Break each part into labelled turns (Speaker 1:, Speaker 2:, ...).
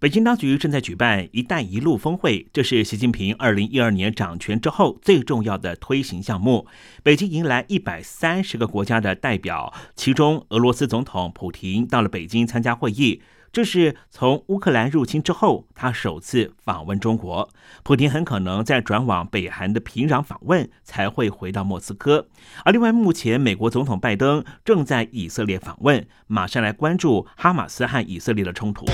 Speaker 1: 北京当局正在举办“一带一路”峰会，这是习近平二零一二年掌权之后最重要的推行项目。北京迎来一百三十个国家的代表，其中俄罗斯总统普京到了北京参加会议。这是从乌克兰入侵之后，他首次访问中国。普京很可能在转往北韩的平壤访问，才会回到莫斯科。而另外，目前美国总统拜登正在以色列访问，马上来关注哈马斯和以色列的冲突。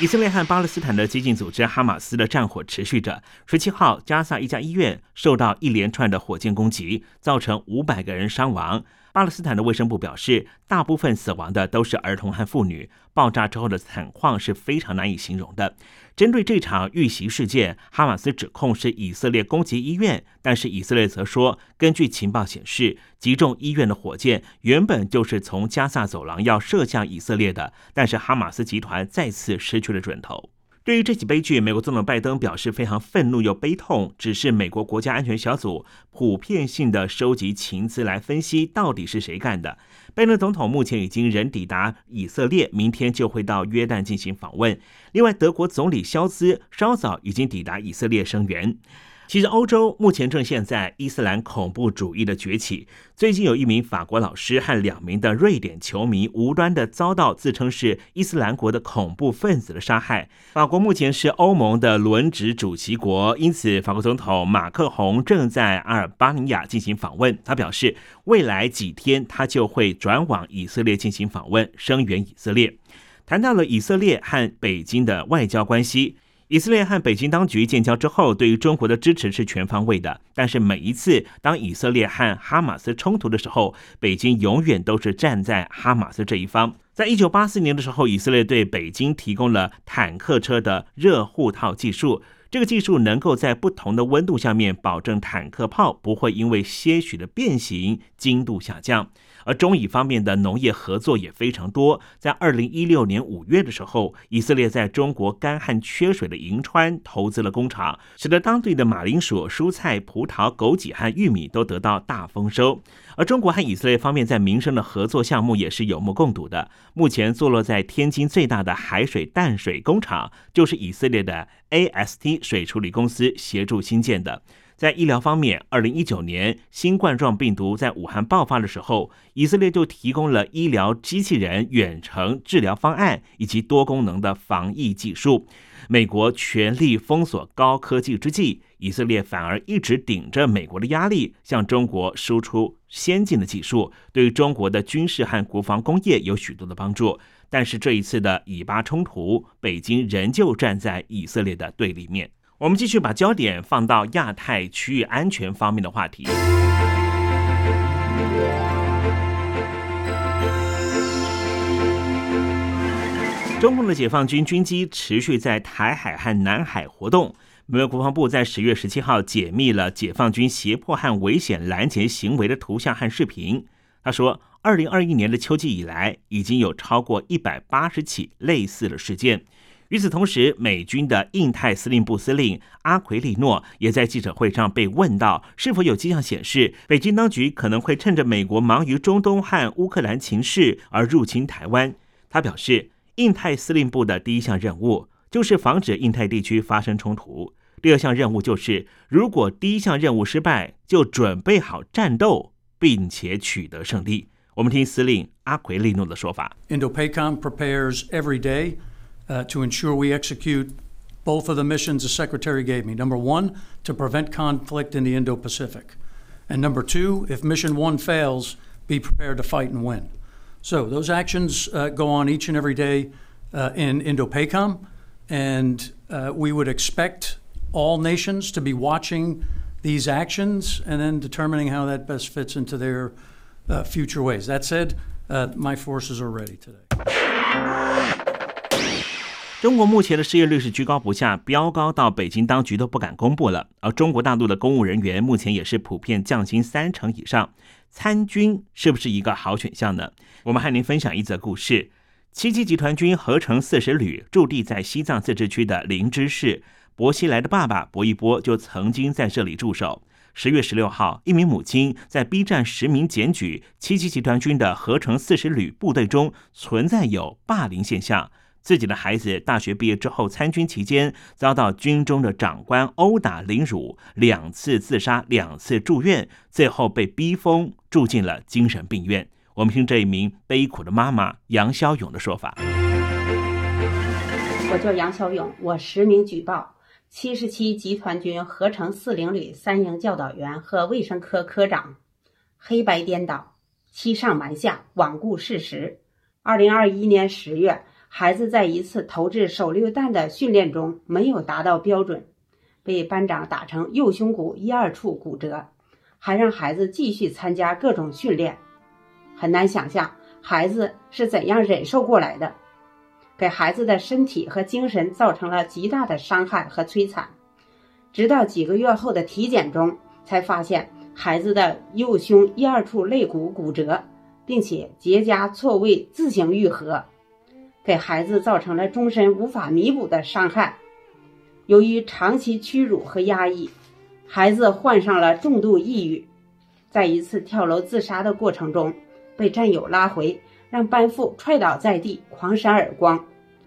Speaker 1: 以色列和巴勒斯坦的激进组织哈马斯的战火持续着。十七号，加萨一家医院受到一连串的火箭攻击，造成五百个人伤亡。巴勒斯坦的卫生部表示，大部分死亡的都是儿童和妇女。爆炸之后的惨况是非常难以形容的。针对这场遇袭事件，哈马斯指控是以色列攻击医院，但是以色列则说，根据情报显示，击中医院的火箭原本就是从加萨走廊要射向以色列的，但是哈马斯集团再次失去了准头。对于这起悲剧，美国总统拜登表示非常愤怒又悲痛，只是美国国家安全小组普遍性的收集情资来分析到底是谁干的。拜登总统目前已经人抵达以色列，明天就会到约旦进行访问。另外，德国总理肖兹稍早已经抵达以色列声援。其实，欧洲目前正现在伊斯兰恐怖主义的崛起。最近，有一名法国老师和两名的瑞典球迷无端的遭到自称是伊斯兰国的恐怖分子的杀害。法国目前是欧盟的轮值主席国，因此，法国总统马克宏正在阿尔巴尼亚进行访问。他表示，未来几天他就会转往以色列进行访问，声援以色列。谈到了以色列和北京的外交关系。以色列和北京当局建交之后，对于中国的支持是全方位的。但是每一次当以色列和哈马斯冲突的时候，北京永远都是站在哈马斯这一方。在一九八四年的时候，以色列对北京提供了坦克车的热护套技术，这个技术能够在不同的温度下面保证坦克炮不会因为些许的变形精度下降。而中以方面的农业合作也非常多。在二零一六年五月的时候，以色列在中国干旱缺水的银川投资了工厂，使得当地的马铃薯、蔬菜、葡萄、枸杞和玉米都得到大丰收。而中国和以色列方面在民生的合作项目也是有目共睹的。目前坐落在天津最大的海水淡水工厂，就是以色列的 AST 水处理公司协助新建的。在医疗方面，二零一九年新冠状病毒在武汉爆发的时候，以色列就提供了医疗机器人、远程治疗方案以及多功能的防疫技术。美国全力封锁高科技之际，以色列反而一直顶着美国的压力，向中国输出先进的技术，对于中国的军事和国防工业有许多的帮助。但是这一次的以巴冲突，北京仍旧站在以色列的对立面。我们继续把焦点放到亚太区域安全方面的话题。中共的解放军军机持续在台海和南海活动。美国国防部在十月十七号解密了解放军胁迫和危险拦截行为的图像和视频。他说，二零二一年的秋季以来，已经有超过一百八十起类似的事件。与此同时，美军的印太司令部司令阿奎利诺也在记者会上被问到，是否有迹象显示北京当局可能会趁着美国忙于中东和乌克兰情势而入侵台湾。他表示，印太司令部的第一项任务就是防止印太地区发生冲突；第二项任务就是，如果第一项任务失败，就准备好战斗，并且取得胜利。我们听司令阿奎利诺的说法
Speaker 2: ：Indo-PACOM prepares every day. Uh, to ensure we execute both of the missions the Secretary gave me. Number one, to prevent conflict in the Indo Pacific. And number two, if mission one fails, be prepared to fight and win. So those actions uh, go on each and every day uh, in Indo PACOM, and uh, we would expect all nations to be watching these actions and then determining how that best fits into their uh, future ways. That said, uh, my forces are ready today.
Speaker 1: 中国目前的失业率是居高不下，飙高到北京当局都不敢公布了。而中国大陆的公务人员目前也是普遍降薪三成以上，参军是不是一个好选项呢？我们和您分享一则故事：七七集团军合成四十旅驻地在西藏自治区的林芝市，薄熙来的爸爸薄一波就曾经在这里驻守。十月十六号，一名母亲在 B 站实名检举七七集团军的合成四十旅部队中存在有霸凌现象。自己的孩子大学毕业之后参军期间，遭到军中的长官殴打凌辱，两次自杀，两次住院，最后被逼疯住进了精神病院。我们听这一名悲苦的妈妈杨小勇的说法：
Speaker 3: 我叫杨小勇，我实名举报七十七集团军合成四零旅三营教导员和卫生科科长黑白颠倒、欺上瞒下、罔顾事实。二零二一年十月。孩子在一次投掷手榴弹的训练中没有达到标准，被班长打成右胸骨一二处骨折，还让孩子继续参加各种训练。很难想象孩子是怎样忍受过来的，给孩子的身体和精神造成了极大的伤害和摧残。直到几个月后的体检中，才发现孩子的右胸一二处肋骨骨折，并且结痂错位自行愈合。给孩子造成了终身无法弥补的伤害。由于长期屈辱和压抑，孩子患上了重度抑郁。在一次跳楼自杀的过程中，被战友拉回，让班副踹倒在地，狂扇耳光，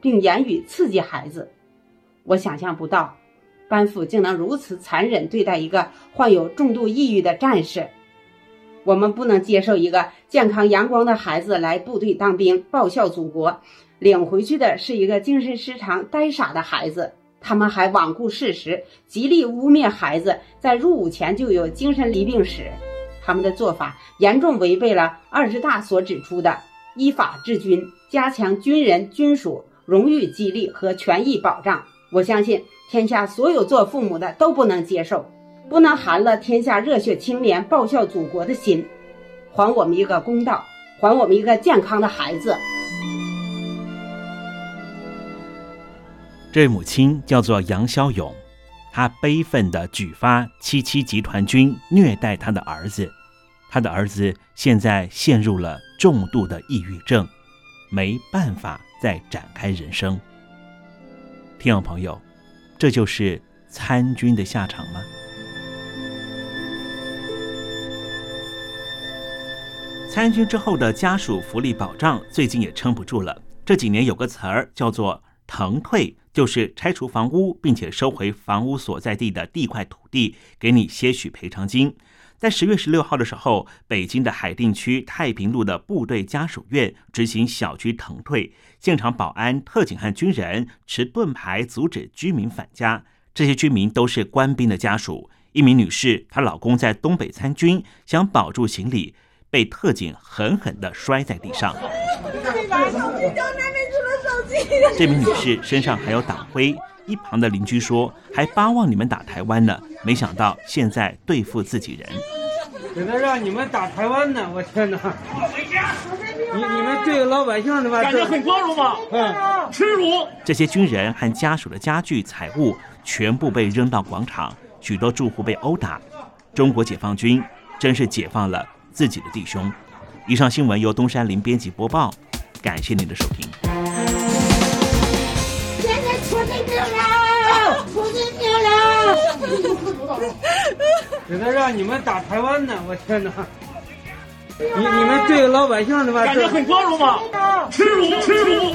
Speaker 3: 并言语刺激孩子。我想象不到，班副竟能如此残忍对待一个患有重度抑郁的战士。我们不能接受一个健康阳光的孩子来部队当兵，报效祖国。领回去的是一个精神失常、呆傻的孩子。他们还罔顾事实，极力污蔑孩子在入伍前就有精神疾病史。他们的做法严重违背了二十大所指出的依法治军、加强军人军属荣誉激励和权益保障。我相信天下所有做父母的都不能接受，不能寒了天下热血青年报效祖国的心。还我们一个公道，还我们一个健康的孩子。
Speaker 1: 这位母亲叫做杨小勇，她悲愤地举发七七集团军虐待她的儿子，她的儿子现在陷入了重度的抑郁症，没办法再展开人生。听众朋友，这就是参军的下场吗？参军之后的家属福利保障最近也撑不住了。这几年有个词儿叫做“腾退”。就是拆除房屋，并且收回房屋所在地的地块土地，给你些许赔偿金。在十月十六号的时候，北京的海淀区太平路的部队家属院执行小区腾退，现场保安、特警和军人持盾牌阻止居民返家。这些居民都是官兵的家属。一名女士，她老公在东北参军，想保住行李，被特警狠狠地摔在地上。这名女士身上还有党徽，一旁的邻居说还巴望你们打台湾呢，没想到现在对付自己人。
Speaker 4: 现在让你们打台湾呢，我天哪！你你们对老百姓的吧？
Speaker 5: 感觉很光荣吗？嗯，耻辱！
Speaker 1: 这些军人和家属的家具财物全部被扔到广场，许多住户被殴打。中国解放军真是解放了自己的弟兄。以上新闻由东山林编辑播报，感谢您的收听。
Speaker 4: 现在让你们打台湾呢，我天哪！你你们对老百姓的吧？
Speaker 5: 感觉很光荣吗？耻辱耻辱！